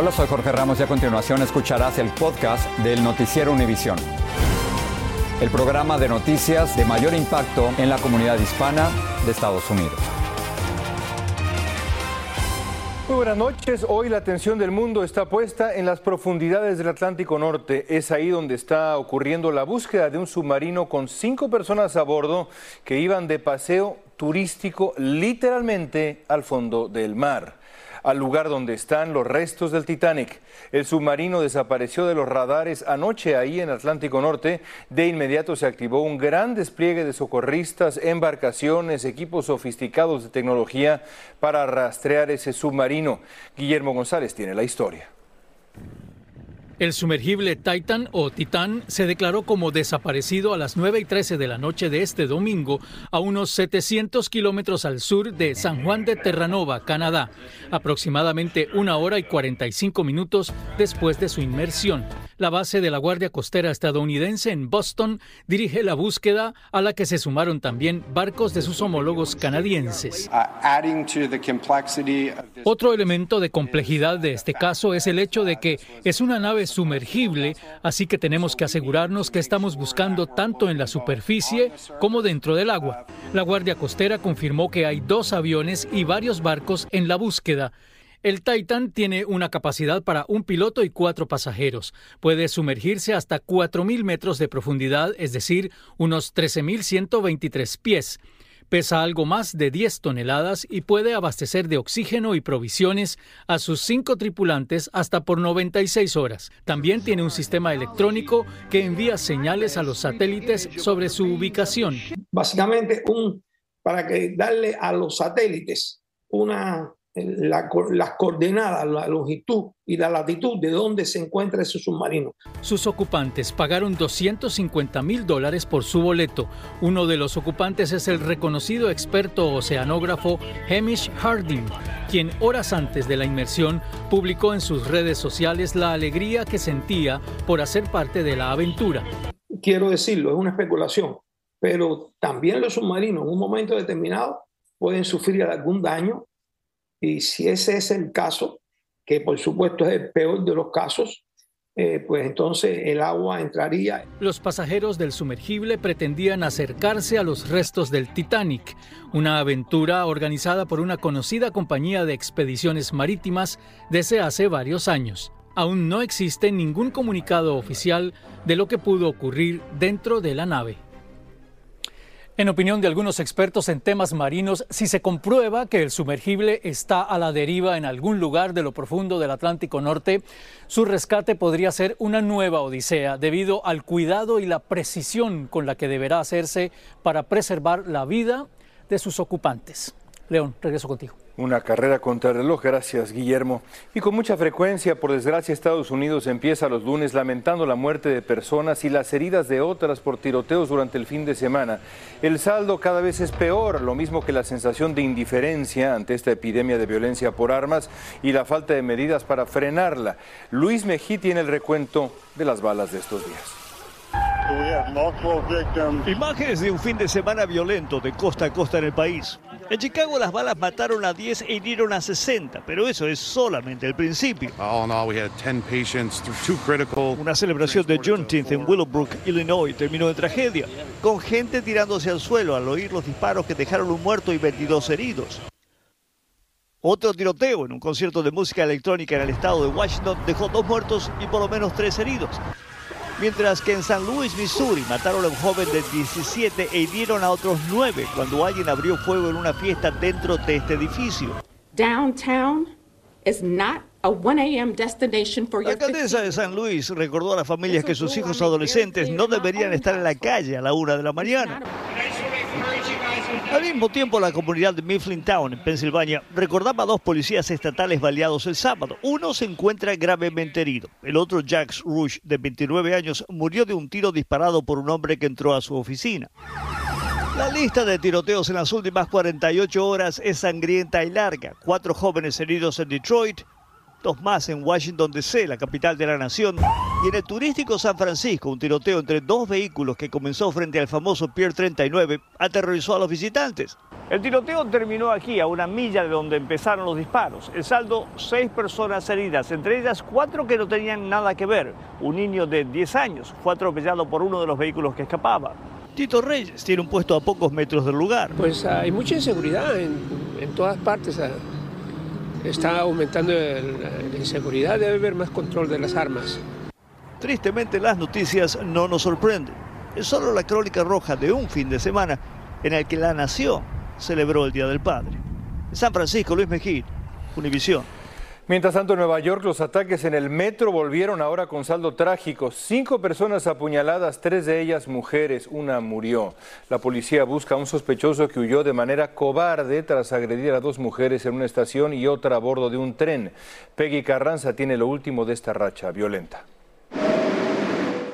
Hola, soy Jorge Ramos y a continuación escucharás el podcast del Noticiero Univisión. El programa de noticias de mayor impacto en la comunidad hispana de Estados Unidos. Muy buenas noches. Hoy la atención del mundo está puesta en las profundidades del Atlántico Norte. Es ahí donde está ocurriendo la búsqueda de un submarino con cinco personas a bordo que iban de paseo turístico literalmente al fondo del mar al lugar donde están los restos del Titanic. El submarino desapareció de los radares anoche ahí en Atlántico Norte. De inmediato se activó un gran despliegue de socorristas, embarcaciones, equipos sofisticados de tecnología para rastrear ese submarino. Guillermo González tiene la historia. El sumergible Titan o Titán se declaró como desaparecido a las 9 y 13 de la noche de este domingo a unos 700 kilómetros al sur de San Juan de Terranova, Canadá, aproximadamente una hora y 45 minutos después de su inmersión. La base de la Guardia Costera estadounidense en Boston dirige la búsqueda a la que se sumaron también barcos de sus homólogos canadienses. Otro elemento de complejidad de este caso es el hecho de que es una nave sumergible, así que tenemos que asegurarnos que estamos buscando tanto en la superficie como dentro del agua. La Guardia Costera confirmó que hay dos aviones y varios barcos en la búsqueda. El Titan tiene una capacidad para un piloto y cuatro pasajeros. Puede sumergirse hasta 4.000 metros de profundidad, es decir, unos 13.123 pies. Pesa algo más de 10 toneladas y puede abastecer de oxígeno y provisiones a sus cinco tripulantes hasta por 96 horas. También tiene un sistema electrónico que envía señales a los satélites sobre su ubicación. Básicamente, un, para que darle a los satélites una la, las coordenadas, la longitud y la latitud de dónde se encuentra ese submarino. Sus ocupantes pagaron 250 mil dólares por su boleto. Uno de los ocupantes es el reconocido experto oceanógrafo Hamish Harding, quien horas antes de la inmersión publicó en sus redes sociales la alegría que sentía por hacer parte de la aventura. Quiero decirlo, es una especulación, pero también los submarinos en un momento determinado pueden sufrir algún daño y si ese es el caso, que por supuesto es el peor de los casos, eh, pues entonces el agua entraría. Los pasajeros del sumergible pretendían acercarse a los restos del Titanic, una aventura organizada por una conocida compañía de expediciones marítimas desde hace varios años. Aún no existe ningún comunicado oficial de lo que pudo ocurrir dentro de la nave. En opinión de algunos expertos en temas marinos, si se comprueba que el sumergible está a la deriva en algún lugar de lo profundo del Atlántico Norte, su rescate podría ser una nueva odisea debido al cuidado y la precisión con la que deberá hacerse para preservar la vida de sus ocupantes. León, regreso contigo. Una carrera contra el reloj, gracias Guillermo. Y con mucha frecuencia, por desgracia, Estados Unidos empieza los lunes lamentando la muerte de personas y las heridas de otras por tiroteos durante el fin de semana. El saldo cada vez es peor, lo mismo que la sensación de indiferencia ante esta epidemia de violencia por armas y la falta de medidas para frenarla. Luis Mejí tiene el recuento de las balas de estos días. Imágenes de un fin de semana violento de costa a costa en el país. En Chicago las balas mataron a 10 e hirieron a 60, pero eso es solamente el principio. Una celebración de Juneteenth en Willowbrook, Illinois, terminó en tragedia, con gente tirándose al suelo al oír los disparos que dejaron un muerto y 22 heridos. Otro tiroteo en un concierto de música electrónica en el estado de Washington dejó dos muertos y por lo menos tres heridos. Mientras que en San Luis, Missouri, mataron a un joven de 17 e hirieron a otros nueve cuando alguien abrió fuego en una fiesta dentro de este edificio. Downtown is not a 1 a.m. destination for La alcaldesa de San Luis recordó a las familias que sus hijos adolescentes no deberían estar en la calle a la una de la mañana. Al mismo tiempo, la comunidad de Mifflintown, en Pensilvania, recordaba a dos policías estatales baleados el sábado. Uno se encuentra gravemente herido. El otro, Jax Rush, de 29 años, murió de un tiro disparado por un hombre que entró a su oficina. La lista de tiroteos en las últimas 48 horas es sangrienta y larga. Cuatro jóvenes heridos en Detroit, dos más en Washington DC, la capital de la nación, y en el turístico San Francisco, un tiroteo entre dos vehículos que comenzó frente al famoso Pier 39 aterrorizó a los visitantes. El tiroteo terminó aquí, a una milla de donde empezaron los disparos. El saldo, seis personas heridas, entre ellas cuatro que no tenían nada que ver. Un niño de 10 años fue atropellado por uno de los vehículos que escapaba. Tito Reyes tiene un puesto a pocos metros del lugar. Pues hay mucha inseguridad en, en todas partes. Está aumentando la inseguridad, debe haber más control de las armas. Tristemente las noticias no nos sorprenden. Es solo la crónica roja de un fin de semana en el que la nación celebró el Día del Padre. San Francisco, Luis Mejía, Univisión. Mientras tanto, en Nueva York los ataques en el metro volvieron ahora con saldo trágico. Cinco personas apuñaladas, tres de ellas mujeres, una murió. La policía busca a un sospechoso que huyó de manera cobarde tras agredir a dos mujeres en una estación y otra a bordo de un tren. Peggy Carranza tiene lo último de esta racha violenta.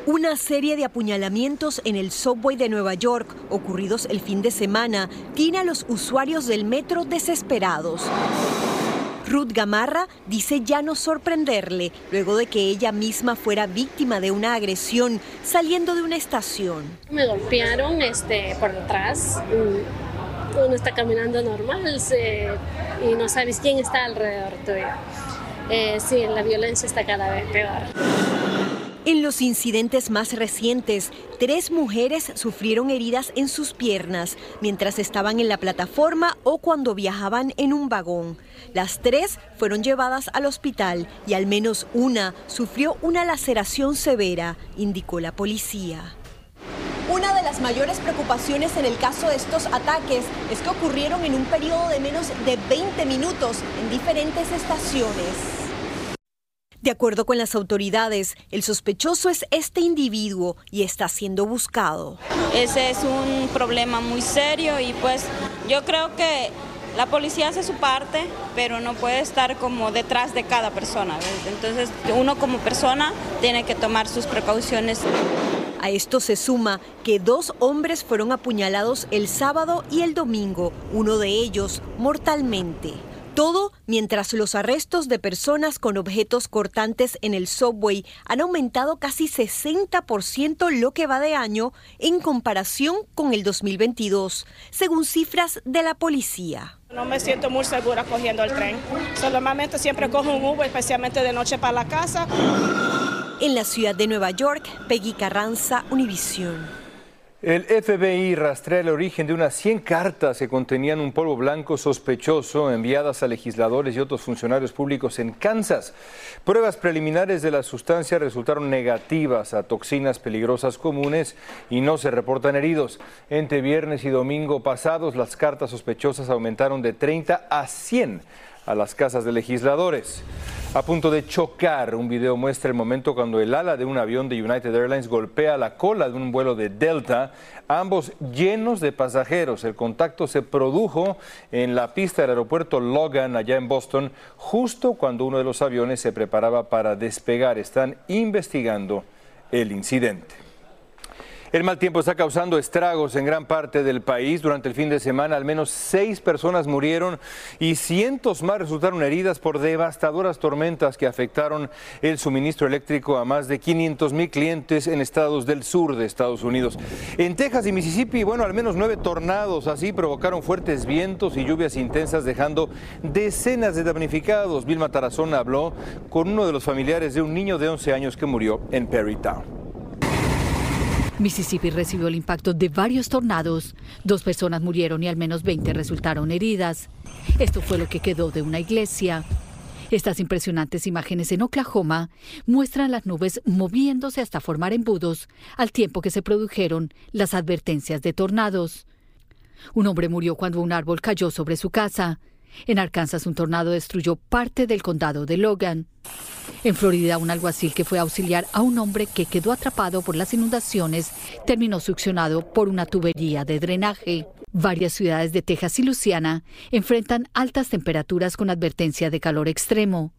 Una serie de apuñalamientos en el subway de Nueva York, ocurridos el fin de semana, tiene a los usuarios del metro desesperados. Ruth Gamarra dice ya no sorprenderle luego de que ella misma fuera víctima de una agresión saliendo de una estación. Me golpearon este, por detrás. Uno está caminando normal y no sabes quién está alrededor tuyo. Eh, sí, la violencia está cada vez peor. En los incidentes más recientes, tres mujeres sufrieron heridas en sus piernas mientras estaban en la plataforma o cuando viajaban en un vagón. Las tres fueron llevadas al hospital y al menos una sufrió una laceración severa, indicó la policía. Una de las mayores preocupaciones en el caso de estos ataques es que ocurrieron en un periodo de menos de 20 minutos en diferentes estaciones. De acuerdo con las autoridades, el sospechoso es este individuo y está siendo buscado. Ese es un problema muy serio y pues yo creo que la policía hace su parte, pero no puede estar como detrás de cada persona. Entonces uno como persona tiene que tomar sus precauciones. A esto se suma que dos hombres fueron apuñalados el sábado y el domingo, uno de ellos mortalmente. Todo mientras los arrestos de personas con objetos cortantes en el subway han aumentado casi 60% lo que va de año en comparación con el 2022, según cifras de la policía. No me siento muy segura cogiendo el tren. Solamente siempre cojo un Uber, especialmente de noche para la casa. En la ciudad de Nueva York, Peggy Carranza, Univisión. El FBI rastrea el origen de unas 100 cartas que contenían un polvo blanco sospechoso enviadas a legisladores y otros funcionarios públicos en Kansas. Pruebas preliminares de la sustancia resultaron negativas a toxinas peligrosas comunes y no se reportan heridos. Entre viernes y domingo pasados, las cartas sospechosas aumentaron de 30 a 100 a las casas de legisladores. A punto de chocar, un video muestra el momento cuando el ala de un avión de United Airlines golpea la cola de un vuelo de Delta, ambos llenos de pasajeros. El contacto se produjo en la pista del aeropuerto Logan, allá en Boston, justo cuando uno de los aviones se preparaba para despegar. Están investigando el incidente. El mal tiempo está causando estragos en gran parte del país. Durante el fin de semana, al menos seis personas murieron y cientos más resultaron heridas por devastadoras tormentas que afectaron el suministro eléctrico a más de 500 mil clientes en estados del sur de Estados Unidos. En Texas y Mississippi, bueno, al menos nueve tornados así provocaron fuertes vientos y lluvias intensas, dejando decenas de damnificados. Vilma Tarazona habló con uno de los familiares de un niño de 11 años que murió en Perrytown. Mississippi recibió el impacto de varios tornados. Dos personas murieron y al menos 20 resultaron heridas. Esto fue lo que quedó de una iglesia. Estas impresionantes imágenes en Oklahoma muestran las nubes moviéndose hasta formar embudos al tiempo que se produjeron las advertencias de tornados. Un hombre murió cuando un árbol cayó sobre su casa. En Arkansas, un tornado destruyó parte del condado de Logan. En Florida, un alguacil que fue a auxiliar a un hombre que quedó atrapado por las inundaciones terminó succionado por una tubería de drenaje. Varias ciudades de Texas y Luisiana enfrentan altas temperaturas con advertencia de calor extremo.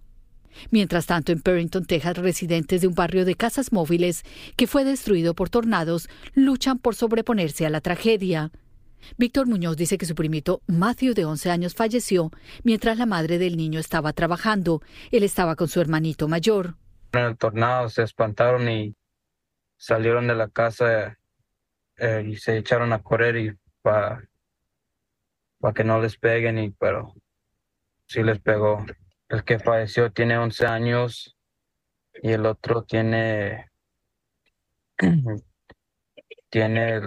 Mientras tanto, en Perrington, Texas, residentes de un barrio de casas móviles que fue destruido por tornados luchan por sobreponerse a la tragedia. Víctor Muñoz dice que su primito Matthew, de 11 años, falleció mientras la madre del niño estaba trabajando. Él estaba con su hermanito mayor. En el tornado se espantaron y salieron de la casa eh, y se echaron a correr y para que no les peguen, y, pero sí les pegó. El que falleció tiene 11 años y el otro tiene tiene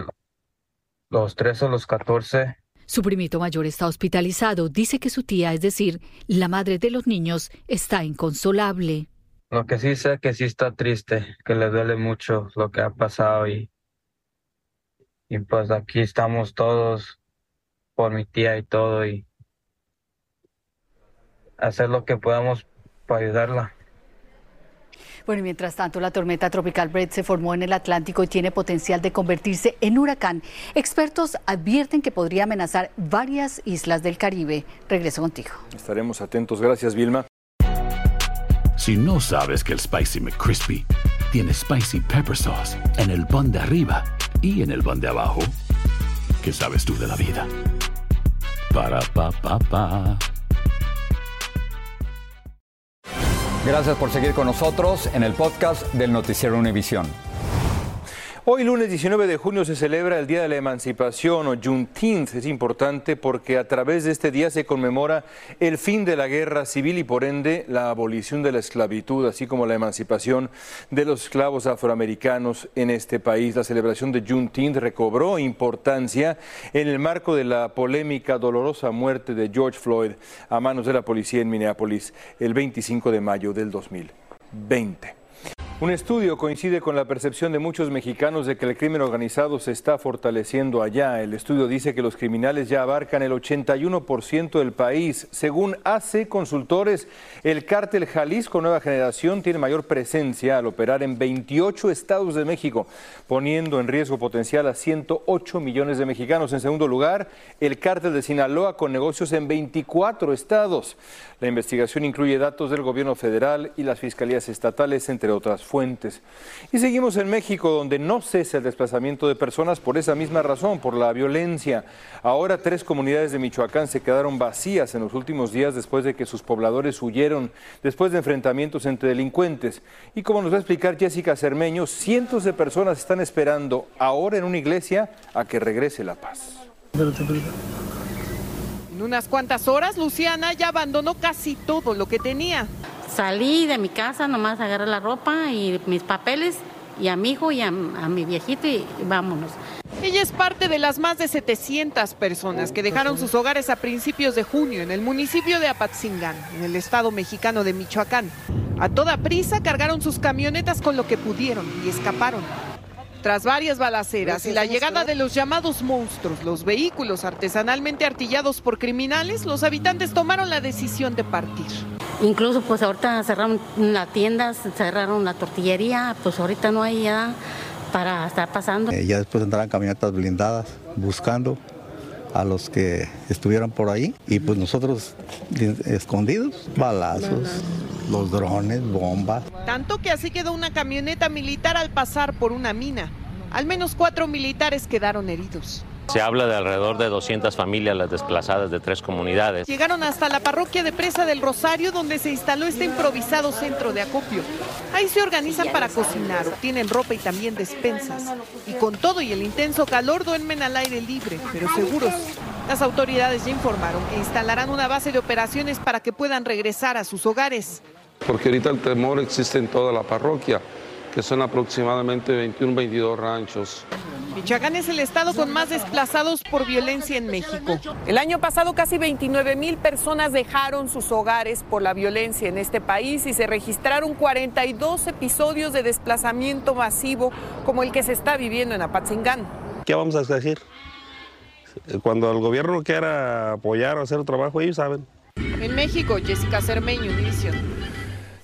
los 13 o los 14. Su primito mayor está hospitalizado. Dice que su tía, es decir, la madre de los niños, está inconsolable. Lo que sí sé que sí está triste, que le duele mucho lo que ha pasado y, y pues aquí estamos todos por mi tía y todo y hacer lo que podamos para ayudarla. Bueno, mientras tanto, la tormenta tropical Brett se formó en el Atlántico y tiene potencial de convertirse en huracán. Expertos advierten que podría amenazar varias islas del Caribe. Regreso contigo. Estaremos atentos. Gracias, Vilma. Si no sabes que el Spicy McCrispy tiene Spicy Pepper Sauce en el pan de arriba y en el pan de abajo, ¿qué sabes tú de la vida? Para, pa, pa, pa. Gracias por seguir con nosotros en el podcast del Noticiero Univisión. Hoy lunes 19 de junio se celebra el Día de la Emancipación o Juneteenth. Es importante porque a través de este día se conmemora el fin de la guerra civil y por ende la abolición de la esclavitud, así como la emancipación de los esclavos afroamericanos en este país. La celebración de Juneteenth recobró importancia en el marco de la polémica dolorosa muerte de George Floyd a manos de la policía en Minneapolis el 25 de mayo del 2020. Un estudio coincide con la percepción de muchos mexicanos de que el crimen organizado se está fortaleciendo allá. El estudio dice que los criminales ya abarcan el 81% del país. Según AC Consultores, el cártel Jalisco Nueva Generación tiene mayor presencia al operar en 28 estados de México, poniendo en riesgo potencial a 108 millones de mexicanos. En segundo lugar, el cártel de Sinaloa con negocios en 24 estados. La investigación incluye datos del gobierno federal y las fiscalías estatales, entre otras fuentes. Y seguimos en México, donde no cesa el desplazamiento de personas por esa misma razón, por la violencia. Ahora tres comunidades de Michoacán se quedaron vacías en los últimos días después de que sus pobladores huyeron, después de enfrentamientos entre delincuentes. Y como nos va a explicar Jessica Cermeño, cientos de personas están esperando ahora en una iglesia a que regrese la paz. En unas cuantas horas, Luciana ya abandonó casi todo lo que tenía. Salí de mi casa, nomás agarré la ropa y mis papeles y a mi hijo y a, mi viejito y, vámonos. Ella es parte de las más de 700 personas que dejaron sus hogares a principios de junio en el municipio de Apatzingán, en el estado mexicano de Michoacán. A toda prisa cargaron sus camionetas con lo que pudieron y escaparon. Tras varias balaceras y la llegada de los llamados monstruos, los vehículos artesanalmente artillados por criminales, los habitantes tomaron la decisión de partir. Incluso pues ahorita cerraron la tienda, cerraron la tortillería, pues ahorita no hay ya para estar pasando. Eh, ya después entraron camionetas blindadas buscando a los que estuvieron por ahí y pues nosotros escondidos, balazos, los drones, bombas. Tanto que así quedó una camioneta militar al pasar por una mina. Al menos cuatro militares quedaron heridos. Se habla de alrededor de 200 familias las desplazadas de tres comunidades. Llegaron hasta la parroquia de Presa del Rosario, donde se instaló este improvisado centro de acopio. Ahí se organizan para cocinar, obtienen ropa y también despensas. Y con todo y el intenso calor duermen al aire libre, pero seguros. Las autoridades ya informaron que instalarán una base de operaciones para que puedan regresar a sus hogares. Porque ahorita el temor existe en toda la parroquia, que son aproximadamente 21, 22 ranchos. Michoacán es el estado con más desplazados por violencia en México. El año pasado casi 29 mil personas dejaron sus hogares por la violencia en este país y se registraron 42 episodios de desplazamiento masivo como el que se está viviendo en Apatzingán. ¿Qué vamos a decir? Cuando el gobierno quiera apoyar o hacer el trabajo, ellos saben. En México, Jessica Cermeño, Univision.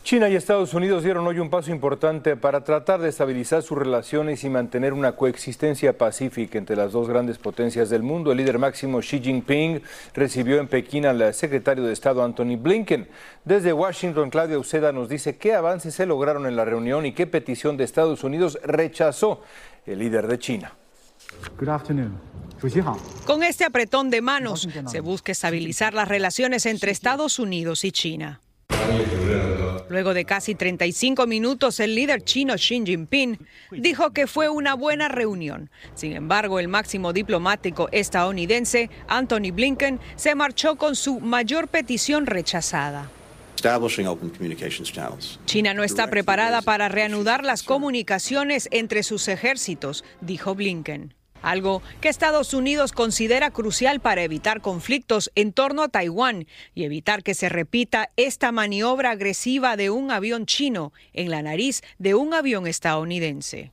China y Estados Unidos dieron hoy un paso importante para tratar de estabilizar sus relaciones y mantener una coexistencia pacífica entre las dos grandes potencias del mundo. El líder máximo Xi Jinping recibió en Pekín al secretario de Estado Anthony Blinken. Desde Washington, Claudia Uceda nos dice qué avances se lograron en la reunión y qué petición de Estados Unidos rechazó el líder de China. Con este apretón de manos se busca estabilizar las relaciones entre Estados Unidos y China. Luego de casi 35 minutos, el líder chino Xi Jinping dijo que fue una buena reunión. Sin embargo, el máximo diplomático estadounidense, Anthony Blinken, se marchó con su mayor petición rechazada. China no está preparada para reanudar las comunicaciones entre sus ejércitos, dijo Blinken algo que Estados Unidos considera crucial para evitar conflictos en torno a Taiwán y evitar que se repita esta maniobra agresiva de un avión chino en la nariz de un avión estadounidense.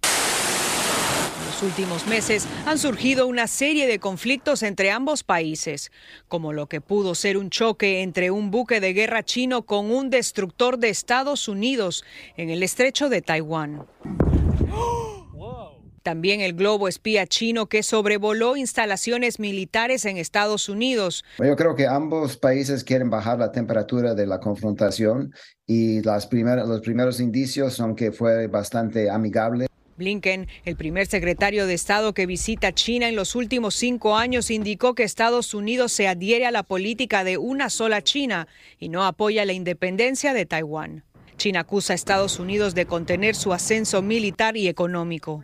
En los últimos meses han surgido una serie de conflictos entre ambos países, como lo que pudo ser un choque entre un buque de guerra chino con un destructor de Estados Unidos en el estrecho de Taiwán. También el globo espía chino que sobrevoló instalaciones militares en Estados Unidos. Yo creo que ambos países quieren bajar la temperatura de la confrontación y las primeras, los primeros indicios son que fue bastante amigable. Blinken, el primer secretario de Estado que visita China en los últimos cinco años, indicó que Estados Unidos se adhiere a la política de una sola China y no apoya la independencia de Taiwán. China acusa a Estados Unidos de contener su ascenso militar y económico.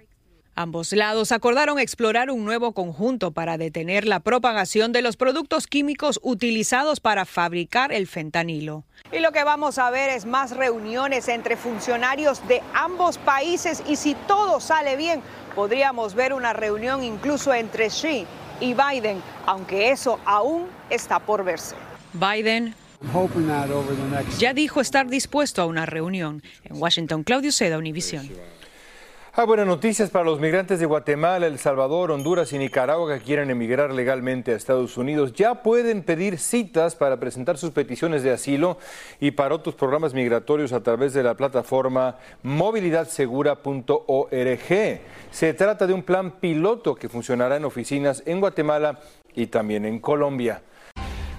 Ambos lados acordaron explorar un nuevo conjunto para detener la propagación de los productos químicos utilizados para fabricar el fentanilo. Y lo que vamos a ver es más reuniones entre funcionarios de ambos países y si todo sale bien, podríamos ver una reunión incluso entre Xi y Biden, aunque eso aún está por verse. Biden ya dijo estar dispuesto a una reunión. En Washington, Claudio Seda, Ah, buenas noticias para los migrantes de Guatemala, El Salvador, Honduras y Nicaragua que quieren emigrar legalmente a Estados Unidos. Ya pueden pedir citas para presentar sus peticiones de asilo y para otros programas migratorios a través de la plataforma movilidadsegura.org. Se trata de un plan piloto que funcionará en oficinas en Guatemala y también en Colombia.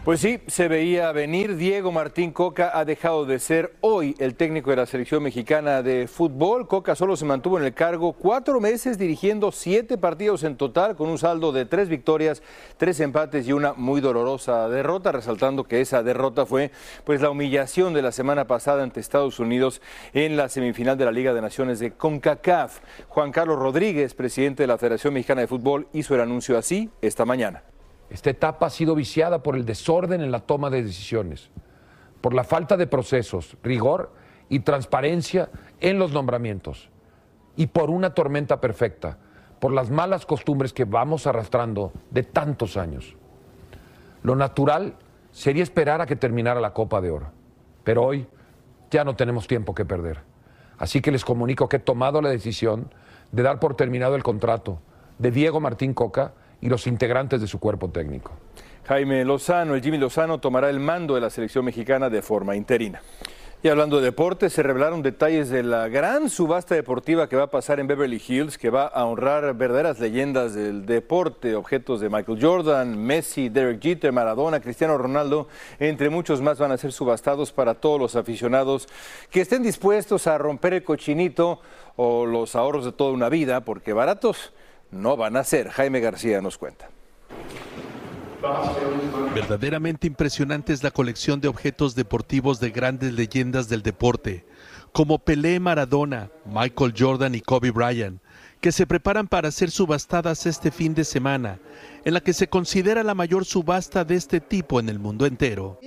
Pues sí, se veía venir. Diego Martín Coca ha dejado de ser hoy el técnico de la selección mexicana de fútbol. Coca solo se mantuvo en el cargo cuatro meses dirigiendo siete partidos en total con un saldo de tres victorias, tres empates y una muy dolorosa derrota, resaltando que esa derrota fue pues la humillación de la semana pasada ante Estados Unidos en la semifinal de la Liga de Naciones de CONCACAF. Juan Carlos Rodríguez, presidente de la Federación Mexicana de Fútbol, hizo el anuncio así esta mañana. Esta etapa ha sido viciada por el desorden en la toma de decisiones, por la falta de procesos, rigor y transparencia en los nombramientos, y por una tormenta perfecta, por las malas costumbres que vamos arrastrando de tantos años. Lo natural sería esperar a que terminara la Copa de Oro, pero hoy ya no tenemos tiempo que perder. Así que les comunico que he tomado la decisión de dar por terminado el contrato de Diego Martín Coca y los integrantes de su cuerpo técnico. Jaime Lozano, el Jimmy Lozano, tomará el mando de la selección mexicana de forma interina. Y hablando de deporte, se revelaron detalles de la gran subasta deportiva que va a pasar en Beverly Hills, que va a honrar verdaderas leyendas del deporte, objetos de Michael Jordan, Messi, Derek Jeter, Maradona, Cristiano Ronaldo, entre muchos más van a ser subastados para todos los aficionados que estén dispuestos a romper el cochinito o los ahorros de toda una vida, porque baratos no van a ser. Jaime García nos cuenta. Verdaderamente impresionante es la colección de objetos deportivos de grandes leyendas del deporte, como Pelé Maradona, Michael Jordan y Kobe Bryant, que se preparan para ser subastadas este fin de semana, en la que se considera la mayor subasta de este tipo en el mundo entero.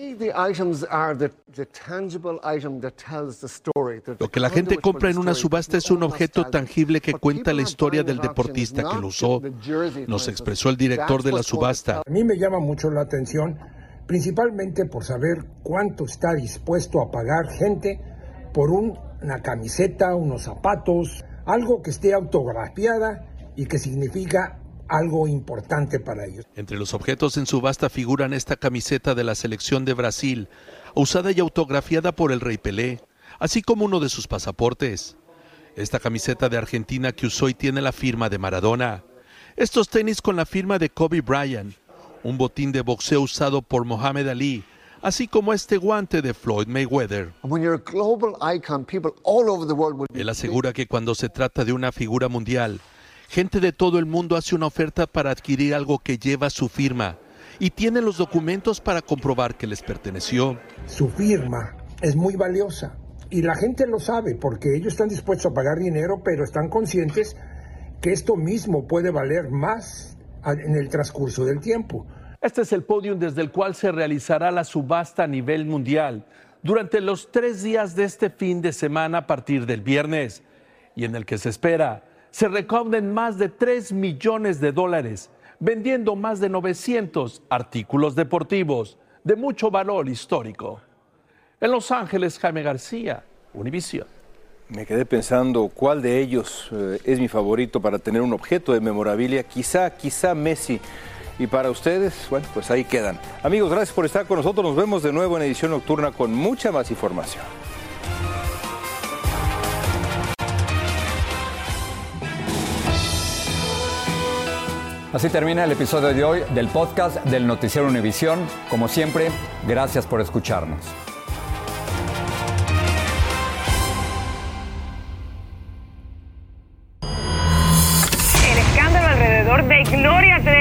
Lo que la gente compra en una subasta es un objeto tangible que cuenta la historia del deportista que lo usó, nos expresó el director de la subasta. A mí me llama mucho la atención, principalmente por saber cuánto está dispuesto a pagar gente por una camiseta, unos zapatos, algo que esté autografiada y que significa algo importante para ellos. Entre los objetos en subasta figuran esta camiseta de la selección de Brasil, usada y autografiada por el rey Pelé, así como uno de sus pasaportes. Esta camiseta de Argentina que usó y tiene la firma de Maradona. Estos tenis con la firma de Kobe Bryant. Un botín de boxeo usado por Mohamed Ali, así como este guante de Floyd Mayweather. Él asegura que cuando se trata de una figura mundial, gente de todo el mundo hace una oferta para adquirir algo que lleva su firma y tiene los documentos para comprobar que les perteneció. Su firma es muy valiosa y la gente lo sabe porque ellos están dispuestos a pagar dinero, pero están conscientes que esto mismo puede valer más en el transcurso del tiempo. Este es el podium desde el cual se realizará la subasta a nivel mundial durante los tres días de este fin de semana a partir del viernes y en el que se espera se recauden más de 3 millones de dólares vendiendo más de 900 artículos deportivos de mucho valor histórico. En Los Ángeles, Jaime García, Univisión. Me quedé pensando cuál de ellos eh, es mi favorito para tener un objeto de memorabilia. Quizá, quizá Messi. Y para ustedes, bueno, pues ahí quedan. Amigos, gracias por estar con nosotros. Nos vemos de nuevo en edición nocturna con mucha más información. Así termina el episodio de hoy del podcast del Noticiero Univisión. Como siempre, gracias por escucharnos. El escándalo alrededor de Gloria Trevi